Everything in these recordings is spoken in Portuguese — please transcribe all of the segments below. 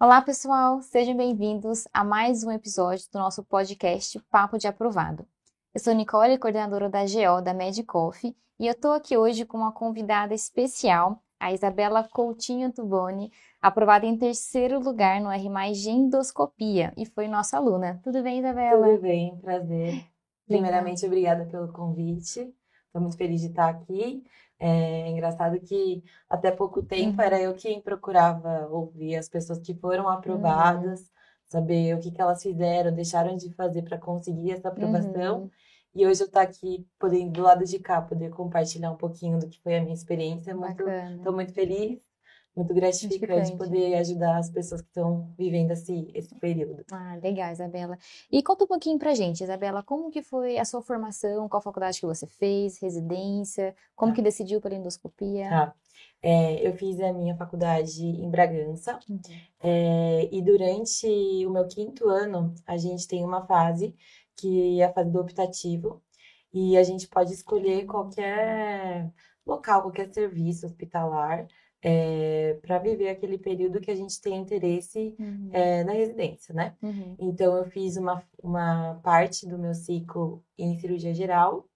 Olá, pessoal! Sejam bem-vindos a mais um episódio do nosso podcast Papo de Aprovado. Eu sou Nicole, coordenadora da GO da Medicoff, e eu estou aqui hoje com uma convidada especial, a Isabela Coutinho Tuboni, aprovada em terceiro lugar no R+, de endoscopia, e foi nossa aluna. Tudo bem, Isabela? Tudo bem, prazer. Primeiramente, obrigada pelo convite. Estou muito feliz de estar aqui. É engraçado que até pouco tempo uhum. era eu quem procurava ouvir as pessoas que foram aprovadas, uhum. saber o que, que elas fizeram, deixaram de fazer para conseguir essa aprovação. Uhum. E hoje eu estou aqui, podendo, do lado de cá, poder compartilhar um pouquinho do que foi a minha experiência. Estou muito feliz muito gratificante, poder ajudar as pessoas que estão vivendo esse, esse período. Ah, legal, Isabela. E conta um pouquinho pra gente, Isabela, como que foi a sua formação, qual faculdade que você fez, residência, como ah. que decidiu pela endoscopia? Tá. É, eu fiz a minha faculdade em Bragança uhum. é, e durante o meu quinto ano a gente tem uma fase que é a fase do optativo e a gente pode escolher qualquer local, qualquer serviço hospitalar é, eh, para viver aquele período que a gente tem interesse uhum. é, na residência, né? Uhum. Então, eu fiz uma, uma parte do meu ciclo em cirurgia geral,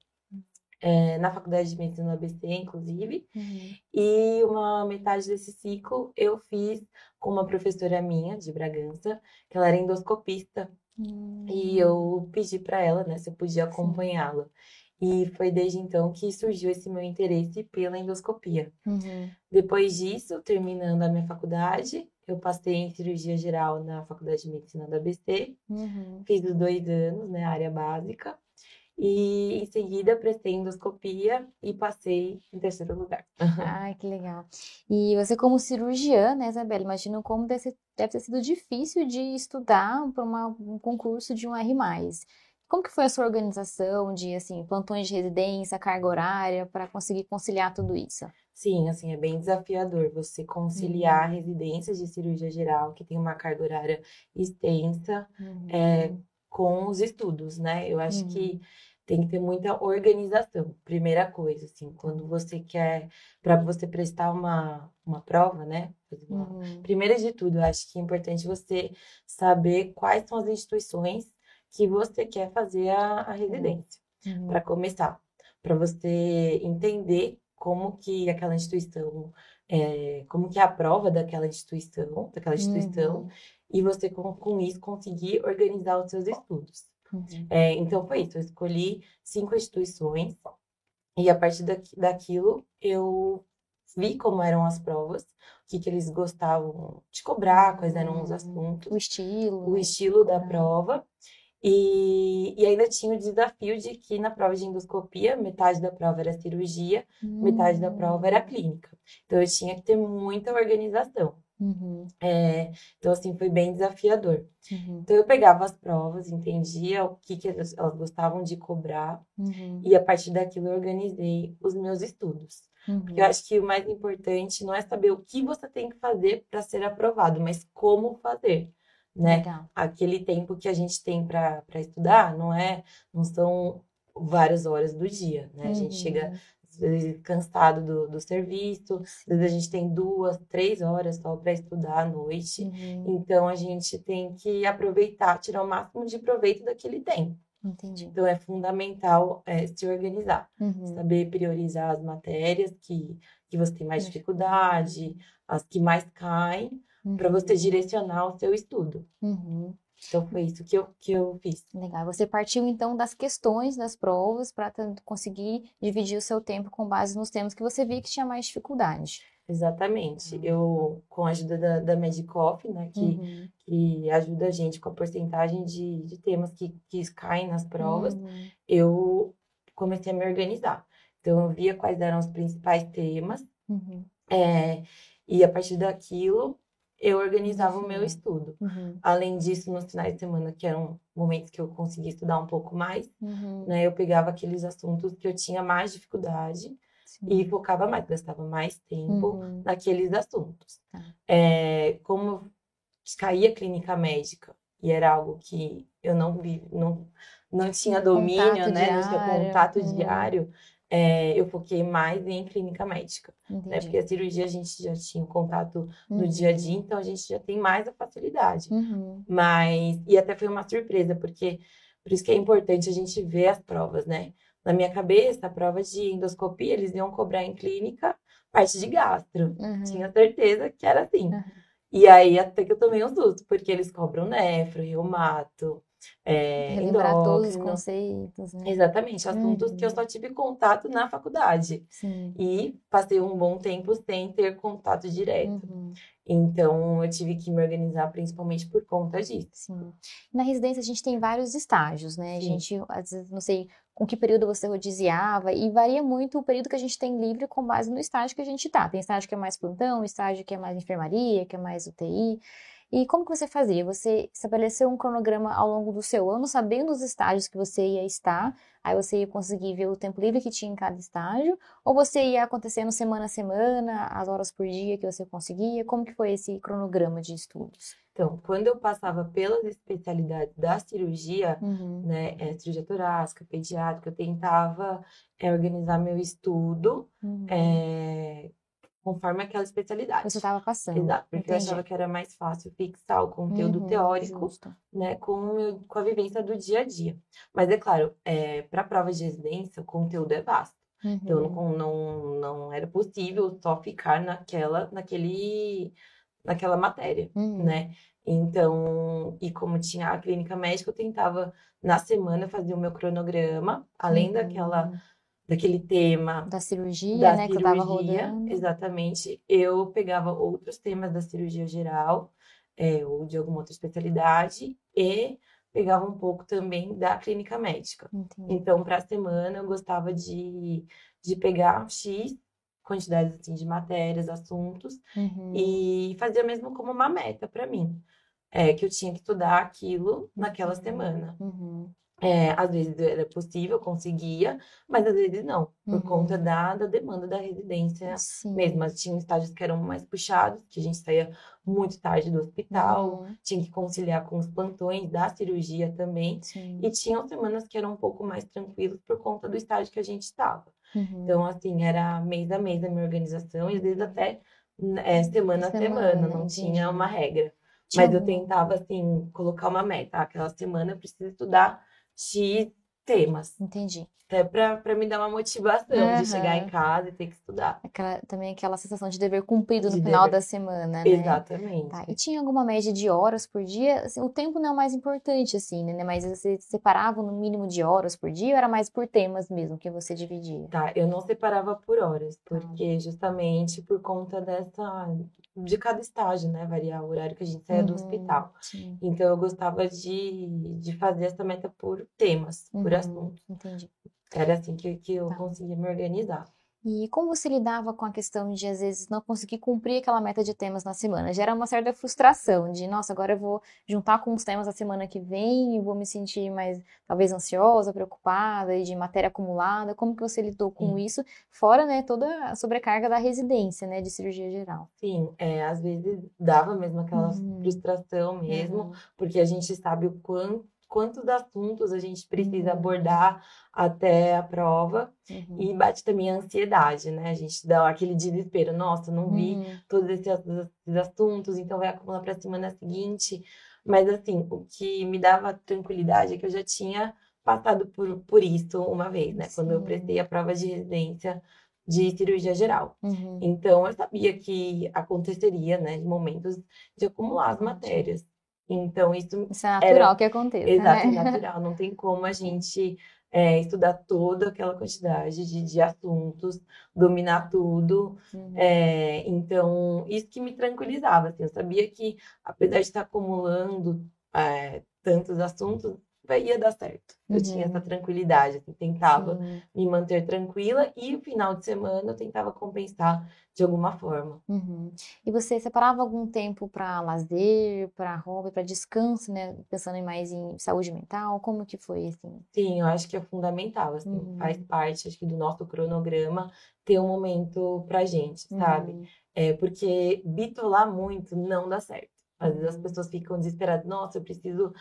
é, na faculdade de medicina do ABC, inclusive, uhum. e uma metade desse ciclo eu fiz com uma professora minha de Bragança, que ela era endoscopista, e eu hum. pedi para ela, né, se eu podia acompanhá-la. E foi desde então que surgiu esse meu interesse pela endoscopia. Uhum. Depois disso, terminando a minha faculdade, eu passei em cirurgia geral na Faculdade de Medicina da ABC. Uhum. Fiz os dois anos, né, área básica. E em seguida prestei endoscopia e passei em terceiro lugar. Ai, que legal. E você, como cirurgiã, né, Isabela, imagino como deve ter sido difícil de estudar para um concurso de um R. Como que foi a sua organização de, assim, plantões de residência, carga horária, para conseguir conciliar tudo isso? Sim, assim, é bem desafiador você conciliar uhum. residências de cirurgia geral, que tem uma carga horária extensa, uhum. é, com os estudos, né? Eu acho uhum. que tem que ter muita organização. Primeira coisa, assim, quando você quer, para você prestar uma, uma prova, né? Uhum. Primeiro de tudo, eu acho que é importante você saber quais são as instituições que você quer fazer a, a residência, uhum. para começar, para você entender como que aquela instituição, é, como que é a prova daquela instituição, daquela instituição, uhum. e você com, com, isso conseguir organizar os seus estudos. Uhum. É, então foi isso, eu escolhi cinco instituições e a partir daqui, daquilo eu vi como eram as provas, o que, que eles gostavam de cobrar, quais eram os uhum. assuntos, o estilo, o estilo da uhum. prova. E, e, ainda tinha o desafio de que na prova de endoscopia, metade da prova era cirurgia, uhum. metade da prova era clínica. Então eu tinha que ter muita organização. Uhum. É, então, assim, foi bem desafiador. Uhum. Então, eu pegava as provas, entendia o que, que elas, elas gostavam de cobrar, uhum. e a partir daquilo eu organizei os meus estudos. Porque eu acho que o mais importante não é saber o que você tem que fazer para ser aprovado, mas como fazer né? Legal. Aquele tempo que a gente tem para estudar não é, não são várias horas do dia, né? A gente chega uhum. cansado do, do serviço, às vezes a gente tem duas, três horas só para estudar à noite. Uhum. Então a gente tem que aproveitar, tirar o máximo de proveito daquele tempo. Entendi. Então é fundamental é, se organizar, uhum. saber priorizar as matérias que, que você tem mais dificuldade, as que mais caem, uhum. para você direcionar o seu estudo. Uhum. Então foi isso que eu, que eu fiz. Legal. Você partiu então das questões das provas para conseguir dividir o seu tempo com base nos temas que você via que tinha mais dificuldade. Exatamente. Uhum. Eu, com a ajuda da, da Medicoff, né, que, uhum. que ajuda a gente com a porcentagem de, de temas que, que caem nas provas, uhum. eu comecei a me organizar. Então, eu via quais eram os principais temas, é, e a partir daquilo, eu organizava o meu estudo. Uhum. Além disso, nos finais de semana, que eram momentos que eu conseguia estudar um pouco mais, uhum. né, eu pegava aqueles assuntos que eu tinha mais dificuldade Sim. e focava mais, gastava mais tempo uhum. naqueles assuntos. Tá. É, como caía clínica médica e era algo que eu não vi, não, não tinha domínio, contato né, diário. contato uhum. diário, é, eu foquei mais em clínica médica. Né? Porque a cirurgia a gente já tinha contato no Uhum. dia a dia, então a gente já tem mais a facilidade. Uhum. Mas, e até foi uma surpresa, porque por isso que é importante a gente ver as provas, né? Na minha cabeça, a prova de endoscopia, eles iam cobrar em clínica parte de gastro. Uhum. Tinha certeza que era assim. Uhum. E aí até que eu tomei um susto, porque eles cobram nefro, reumato, é, Relembrar todos os conceitos, né? Exatamente, assuntos que eu Uhum. só tive contato na faculdade. Sim. E passei um bom tempo sem ter contato direto. Uhum. Então, eu tive que me organizar principalmente por conta disso. Sim. Na residência a gente tem vários estágios, né? A Sim. gente, às vezes, não sei com que período você rodiziava, e varia muito o período que a gente tem livre com base no estágio que a gente tá. Tem estágio que é mais plantão, estágio que é mais enfermaria, que é mais UTI. E como que você fazia? Você estabeleceu um cronograma ao longo do seu ano, sabendo os estágios que você ia estar, aí você ia conseguir ver o tempo livre que tinha em cada estágio, ou você ia acontecendo semana a semana, as horas por dia que você conseguia? Como que foi esse cronograma de estudos? Então, quando eu passava pelas especialidades da cirurgia, Uhum. né, é, cirurgia torácica, pediátrica, eu tentava é, organizar meu estudo Uhum. é, conforme aquela especialidade. Você estava passando. Exato, porque eu Entendi. achava que era mais fácil fixar o conteúdo Uhum, teórico, justo. né, com, meu- com a vivência do dia a dia. Mas é claro, para a prova de residência, o conteúdo é vasto. Então, Uhum. não, não, não era possível só ficar naquela, naquele, naquela matéria, Uhum. né? Então, e como tinha a clínica médica, eu tentava, na semana, fazer o meu cronograma, além Uhum. daquela, daquele tema Da cirurgia, da né, que eu tava cirurgia, rodando. exatamente, eu pegava outros temas da cirurgia geral, é, ou de alguma outra especialidade, e pegava um pouco também da clínica médica. Entendi. Então, para a semana, eu gostava de, de pegar X quantidades assim, de matérias, assuntos, Uhum. e fazia mesmo como uma meta para mim, é, que eu tinha que estudar aquilo naquela semana. Uhum. É, às vezes era possível, conseguia, mas às vezes não, por Uhum. conta da, da demanda da residência Sim. mesmo. Mas tinha estágios que eram mais puxados, que a gente saía muito tarde do hospital, Uhum. tinha que conciliar com os plantões da cirurgia também. Sim. E tinham semanas que eram um pouco mais tranquilos por conta do estágio que a gente estava. Uhum. Então, assim, era mês a mês a minha organização, e às vezes até é, semana a semana, Semana, não entendi. tinha uma regra. Tinha Mas eu tentava, assim, colocar uma meta. Ah, Aquela semana eu preciso estudar X temas. Entendi. Até pra, pra me dar uma motivação de chegar em casa e ter que estudar. Aquela, também aquela sensação de dever cumprido no De final dever. da semana, né? Exatamente. Tá, e tinha alguma média de horas por dia? Assim, o tempo não é o mais importante, assim, né? Mas você separava no mínimo de horas por dia ou era mais por temas mesmo que você dividia? Tá, eu não separava por horas, Tá. porque justamente por conta dessa, de cada estágio, né? Variar o horário que a gente saía do Uhum, hospital. Sim. Então eu gostava de, de fazer essa meta por temas, por Uhum, assunto. Entendi. Era assim que, que eu Tá. conseguia me organizar. E como você lidava com a questão de, às vezes, não conseguir cumprir aquela meta de temas na semana? Gera uma certa frustração de, nossa, agora eu vou juntar com os temas da semana que vem e vou me sentir mais, talvez, ansiosa, preocupada e de matéria acumulada. Como que você lidou com Sim. isso? Fora, né, toda a sobrecarga da residência, né, de cirurgia geral. Sim, é, às vezes dava mesmo aquela Uhum. frustração mesmo, Uhum. porque a gente sabe o quanto, quantos assuntos a gente precisa Uhum. abordar até a prova. Uhum. E bate também a ansiedade, né? A gente dá aquele desespero. Nossa, não vi Uhum. todos esses, esses assuntos, então vai acumular para a semana seguinte. Mas, assim, o que me dava tranquilidade é que eu já tinha passado por, por isso uma vez, né? Quando eu Sim. prestei a prova de residência de cirurgia geral. Uhum. Então, eu sabia que aconteceria, né? Momentos de acumular as matérias. Então, isso Isso é natural que aconteça, Exato, né? natural. Não tem como a gente é, estudar toda aquela quantidade de, de assuntos, dominar tudo. Uhum. É, então, isso que me tranquilizava. Assim, eu sabia que, apesar de estar acumulando é, tantos assuntos, vai- ia dar certo. Eu tinha essa Uhum. tranquilidade. Assim, tentava Sim. me manter tranquila e, no final de semana, eu tentava compensar de alguma forma. Uhum. E você separava algum tempo para lazer, para hobby, para descanso, né? Pensando mais em saúde mental, como que foi assim? Sim, eu acho que é fundamental, assim, Uhum. faz parte, acho que, do nosso cronograma ter um momento pra gente, sabe? Uhum. É porque bitolar muito não dá certo. Às vezes as pessoas ficam desesperadas, nossa, eu preciso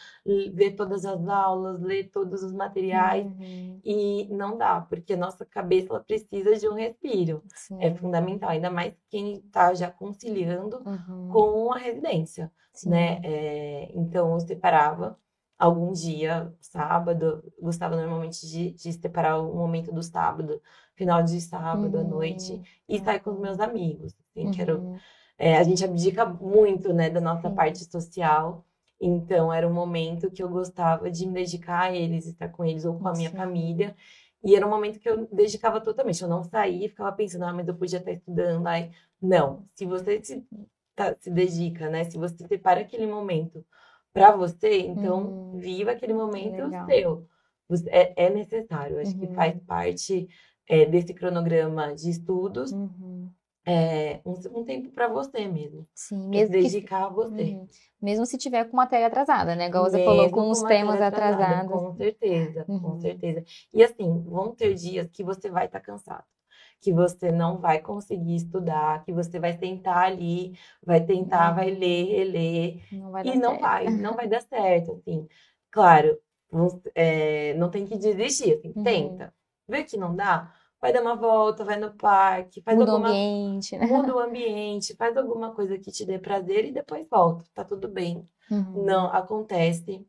ver todas as aulas, ler todos os materiais, Uhum. e não dá, porque a nossa cabeça precisa de um respiro. É Sim. fundamental, ainda mais quem está já conciliando Uhum. com a residência, Sim. né? É, então eu separava algum dia, sábado, gostava normalmente de, de separar o momento do sábado, final de sábado à noite, Uhum. e sair com os meus amigos, assim, que era Uhum. É, a gente abdica muito, né, da nossa Sim. parte social. Então, era um momento que eu gostava de me dedicar a eles, estar com eles ou com a minha Sim. família. E era um momento que eu dedicava totalmente. Eu não saía e ficava pensando, ah, mas eu podia estar estudando. Ai, não. Se você se, tá- se dedica, né? Se você separa aquele momento para você, então Hum, viva aquele momento seu. Você- É, é necessário. Acho que Uhum. faz parte, é, desse cronograma de estudos, Uhum. É, um, um tempo para você mesmo. Sim, mesmo que dedicar a você. Uhum. Mesmo se tiver com matéria atrasada, né? Igual você falou, Mesmo com os temas atrasada, atrasados. Com certeza, com Uhum. certeza. E assim, vão ter dias que você vai estar cansado, que você não vai conseguir estudar, que você vai tentar ali, vai tentar, vai Uhum. ler, reler, Não vai e não certo. vai, não vai dar certo, assim. Claro, vamos- é, não tem que desistir, assim, Uhum. tenta. Vê que não dá, vai dar uma volta, vai no parque, faz Muda o alguma ambiente, né? muda o ambiente, faz alguma coisa que te dê prazer e depois volta, tá tudo bem. Uhum. Não acontece.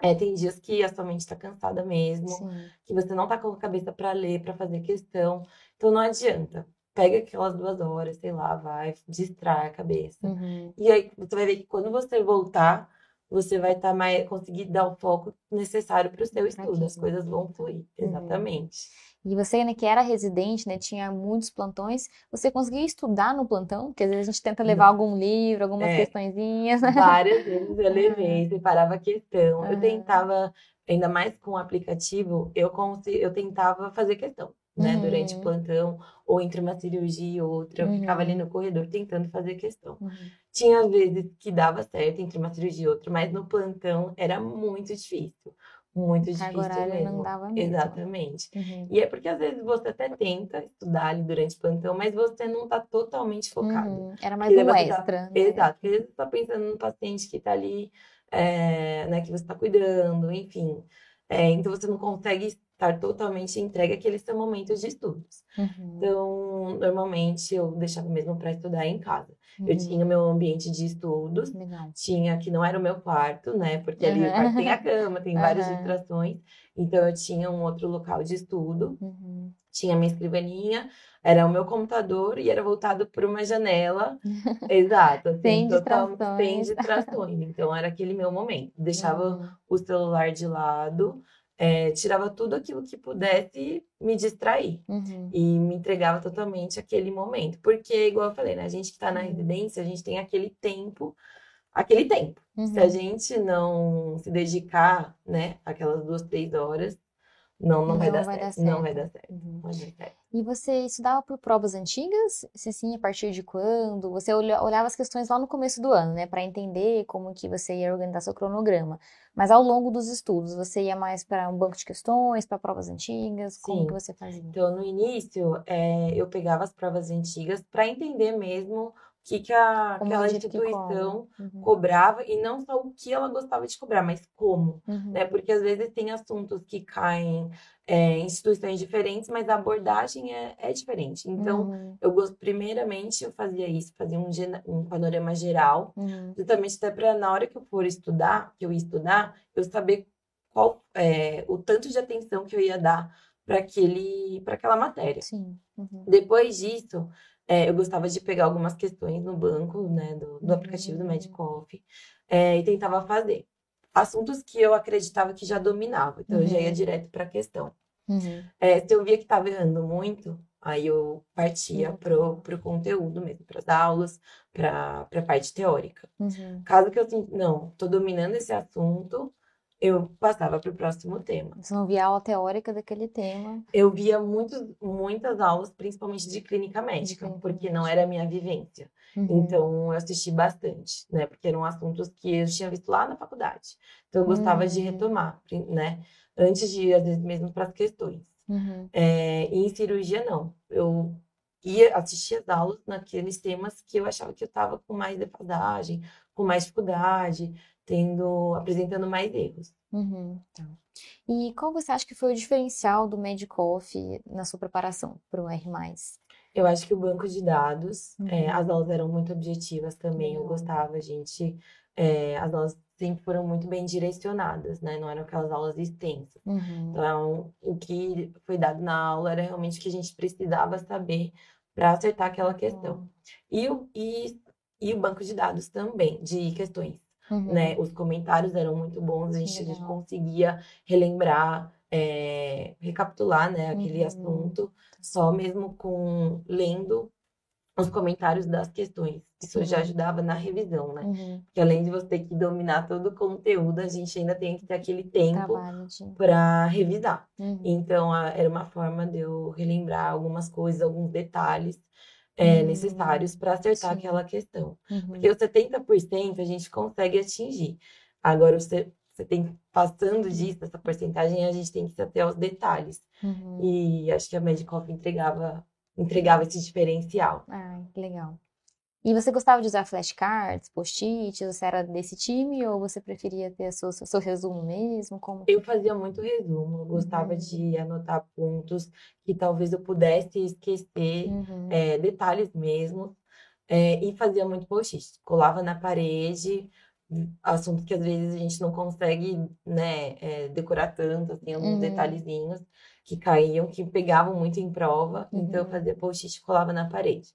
É, tem dias que a sua mente está cansada mesmo, Sim. que você não tá com a cabeça para ler, para fazer questão. Então não adianta. Pega aquelas duas horas, sei lá, vai, distrai a cabeça. Uhum. E aí você vai ver que quando você voltar, você vai estar mais conseguir dar o foco necessário para o seu estudo. As coisas vão fluir. Uhum. E você, né, que era residente, né, tinha muitos plantões, você conseguia estudar no plantão? Porque às vezes a gente tenta levar algum livro, algumas É. questõezinhas, né? Várias vezes eu levei, separava a questão. Eu Aham. tentava, ainda mais com o aplicativo, eu, eu tentava fazer questão, né? Uhum. Durante o plantão, ou entre uma cirurgia e outra. Eu ficava ali Uhum. no corredor tentando fazer questão. Uhum. Tinha vezes que dava certo entre uma cirurgia e outra, mas no plantão era muito difícil. Muito difícil não mesmo. dava mesmo. Exatamente. Uhum. E é porque às vezes você até tenta estudar ali durante o plantão, mas você não tá totalmente focado. Uhum. Era mais Porque um tá- extra, né? Exato, porque às vezes você tá pensando no paciente que tá ali, é, né, que você tá cuidando, enfim. É, então você não consegue estar totalmente entregue àquele seu momento de estudos. Uhum. Então, normalmente eu deixava mesmo para estudar em casa. Eu Uhum. tinha meu ambiente de estudos, Legal. tinha que não era o meu quarto, né? Porque ali quarto tem a cama, tem várias distrações. Então eu tinha um outro local de estudo, Uhum. tinha minha escrivaninha, era o meu computador e era voltado para uma janela. Exato, assim, Sem total- sem distrações. distrações. Então era aquele meu momento. Deixava Uhum. o celular de lado, é, tirava tudo aquilo que pudesse me distrair. Uhum. E me entregava totalmente aquele momento. Porque, igual eu falei, né? A gente que tá na Uhum. residência, a gente tem aquele tempo, aquele tempo. Se a Uhum. gente não se dedicar, né, aquelas duas, três horas, não, não vai Não dar vai dar certo. Não certo. vai dar certo. Uhum. Não vai dar certo. E você estudava por provas antigas? Se sim, a partir de quando? Você olha- olhava as questões lá no começo do ano, né, para entender como que você ia organizar seu cronograma. Mas ao longo dos estudos, você ia mais para um banco de questões, para provas antigas? Como Sim. que você fazia? Então, no início, é, eu pegava as provas antigas para entender mesmo que, que a, Como aquela instituição. Uhum. cobrava e não só o que ela gostava de cobrar, mas como, Uhum. né? Porque às vezes tem assuntos que caem é, em instituições diferentes, mas a abordagem é, é diferente. Então, Uhum. eu gosto, primeiramente, eu fazia isso, fazia um, um panorama geral, Uhum. justamente até para na hora que eu for estudar, que eu ia estudar, eu saber qual é, o tanto de atenção que eu ia dar para aquele, para aquela matéria. Sim. Uhum. Depois disso, é, eu gostava de pegar algumas questões no banco, né, do, do aplicativo do Uhum. Medicoff, é, e tentava fazer. Assuntos que eu acreditava que já dominava, então eu já ia Uhum. direto para a questão. Uhum. É, se eu via que estava errando muito, aí eu partia Uhum. pro, pro conteúdo mesmo, para as aulas, para a parte teórica. Uhum. Caso que eu não, tô dominando esse assunto, eu passava para o próximo tema. Você não via aula teórica daquele tema. Eu via muitos, muitas aulas, principalmente de clínica médica, porque não era a minha vivência. Uhum. Então, eu assisti bastante, né? Porque eram assuntos que eu tinha visto lá na faculdade. Então, eu gostava de Uhum. retomar, né? Antes de ir, às vezes, mesmo para as questões. Uhum. É, e em cirurgia, não. Eu ia assistir as aulas naqueles temas que eu achava que eu estava com mais defasagem, com mais dificuldade, tendo, apresentando mais erros. Uhum, tá. E qual você acha que foi o diferencial do Medicoff na sua preparação para o R+. Eu acho que o banco de dados, uhum. é, as aulas eram muito objetivas também, eu gostava, a gente, é, as aulas sempre foram muito bem direcionadas, né? Não eram aquelas aulas extensas. Uhum. Então, o que foi dado na aula era realmente o que a gente precisava saber para acertar aquela questão. Uhum. E, e, e o banco de dados também, de questões. Uhum. Né? Os comentários eram muito bons, a gente, a gente conseguia relembrar, é, recapitular né, aquele uhum. assunto, só mesmo com lendo os comentários das questões. Isso Sim. já ajudava na revisão, né? Uhum. Porque além de você ter que dominar todo o conteúdo, a gente ainda tem que ter aquele tempo para revisar. Uhum. Então, a, era uma forma de eu relembrar algumas coisas, alguns detalhes é, uhum. necessários para acertar Sim. aquela questão. Uhum. Porque os 70% a gente consegue atingir. Agora, você, você tem passando disso, essa porcentagem, a gente tem que ir até os detalhes. Uhum. E acho que a Medicoff entregava, entregava esse diferencial. Ah, que legal. E você gostava de usar flashcards, post-its? Você era desse time ou você preferia ter seu, seu resumo mesmo? Como... Eu fazia muito resumo. Eu gostava uhum. de anotar pontos que talvez eu pudesse esquecer, uhum. é, detalhes mesmo. É, e fazia muito post-it. Colava na parede, assuntos que às vezes a gente não consegue né, é, decorar tanto, assim, alguns uhum. detalhezinhos que caíam, que pegavam muito em prova. Então eu uhum. fazia post-it e colava na parede.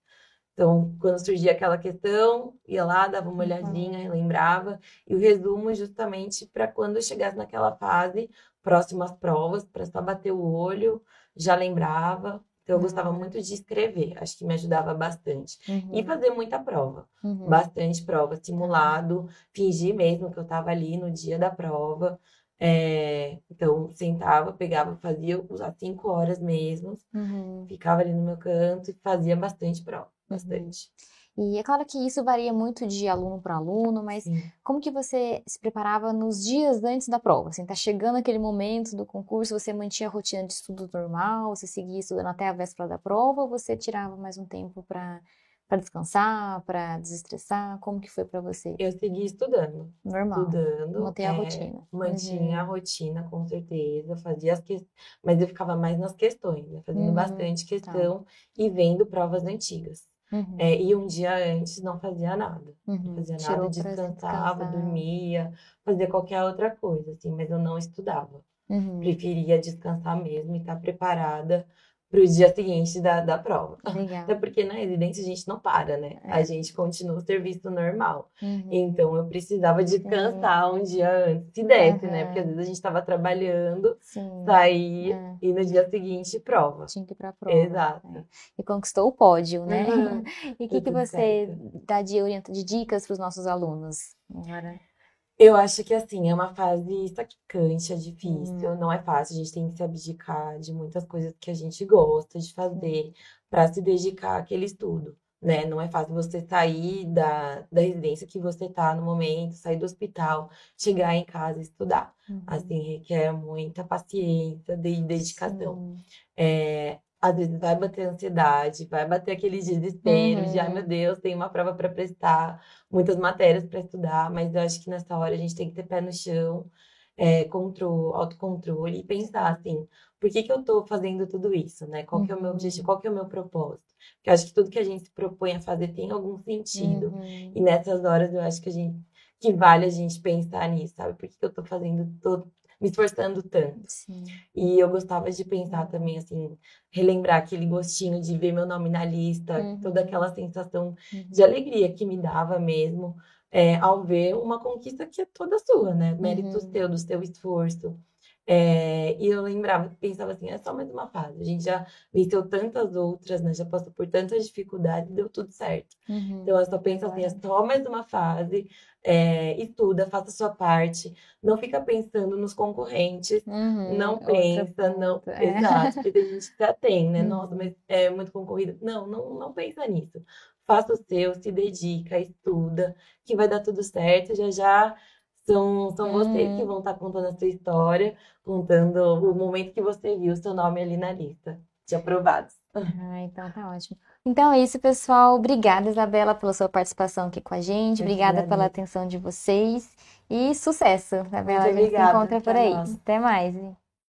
Então, quando surgia aquela questão, ia lá, dava uma olhadinha, lembrava, e o resumo justamente para quando eu chegasse naquela fase, próximo às provas, para só bater o olho, já lembrava. Então, eu gostava uhum. muito de escrever, acho que me ajudava bastante. Uhum. E fazer muita prova, uhum. bastante prova, simulado, fingir mesmo que eu estava ali no dia da prova. É, então, sentava, pegava, fazia as cinco horas mesmo, uhum. ficava ali no meu canto e fazia bastante prova bastante. E é claro que isso varia muito de aluno para aluno, mas Sim. como que você se preparava nos dias antes da prova? Assim, tá chegando aquele momento do concurso, você mantinha a rotina de estudo normal, você seguia estudando até a véspera da prova, ou você tirava mais um tempo para para descansar, para desestressar? Como que foi para você? Eu segui estudando. Normal. Estudando. Manter a é, rotina. Mantinha uhum. a rotina, com certeza. Fazia as questões. Mas eu ficava mais nas questões, né? Fazendo uhum. bastante tá. questão tá. e vendo provas antigas. Uhum. É, e um dia antes não fazia nada. Uhum. Não fazia nada, Tirou descansava, dormia, fazia qualquer outra coisa, assim, mas eu não estudava. Uhum. Preferia descansar mesmo e estar preparada para o dia seguinte da, da prova. Legal. Até porque na residência a gente não para, né? É. A gente continua o serviço normal. Uhum. Então eu precisava descansar um dia antes, se desse, uhum. né? Porque às vezes a gente estava trabalhando, Sim. sair é. e no dia seguinte prova. Tinha que ir para a prova. Exato. É. E conquistou o pódio, né? Uhum. e o que, que você certo. dá de, de dicas para os nossos alunos agora? Eu acho que assim, é uma fase sacrificante, é difícil, hum. não é fácil, a gente tem que se abdicar de muitas coisas que a gente gosta de fazer para se dedicar àquele estudo, né? Não é fácil você sair da, da residência que você está no momento, sair do hospital, chegar em casa e estudar. Uhum. Assim, requer muita paciência e dedicação. É, às vezes vai bater ansiedade, vai bater aquele desespero uhum. de, ai uhum. meu Deus, tem uma prova para prestar, muitas matérias para estudar, mas eu acho que nessa hora a gente tem que ter pé no chão, é, controle, autocontrole e pensar assim, por que, que eu estou fazendo tudo isso, né? Qual que é o meu objetivo, qual que é o meu propósito? Porque eu acho que tudo que a gente se propõe a fazer tem algum sentido. Uhum. E nessas horas eu acho que a gente que vale a gente pensar nisso, sabe? Por que, que eu estou fazendo todo, me esforçando tanto. Sim. E eu gostava de pensar também, assim, relembrar aquele gostinho de ver meu nome na lista, uhum. toda aquela sensação uhum. de alegria que me dava mesmo. É, ao ver uma conquista que é toda sua, né? Mérito uhum. seu, do seu esforço. É, e eu lembrava, pensava assim, é só mais uma fase. A gente já venceu tantas outras, né? Já passou por tantas dificuldades, deu tudo certo. Uhum. Então eu só penso assim, é só mais uma fase. É, estuda, faça a sua parte. Não fica pensando nos concorrentes. Uhum. Não pensa, não. É. Exato, porque tem gente já tem, né? Uhum. Nossa, mas é muito concorrido. Não, não, não pensa nisso. Faça o seu, se dedica, estuda, que vai dar tudo certo. Já já são, são uhum. vocês que uhum. vão estar tá contando a sua história, contando o momento que você viu o seu nome ali na lista de aprovados. Ah, então tá ótimo. Então é isso, pessoal. Obrigada, Isabela, pela sua participação aqui com a gente. Obrigada pela atenção de vocês. E sucesso, Isabela. Muito A gente se obrigada. encontra por aí. Até mais.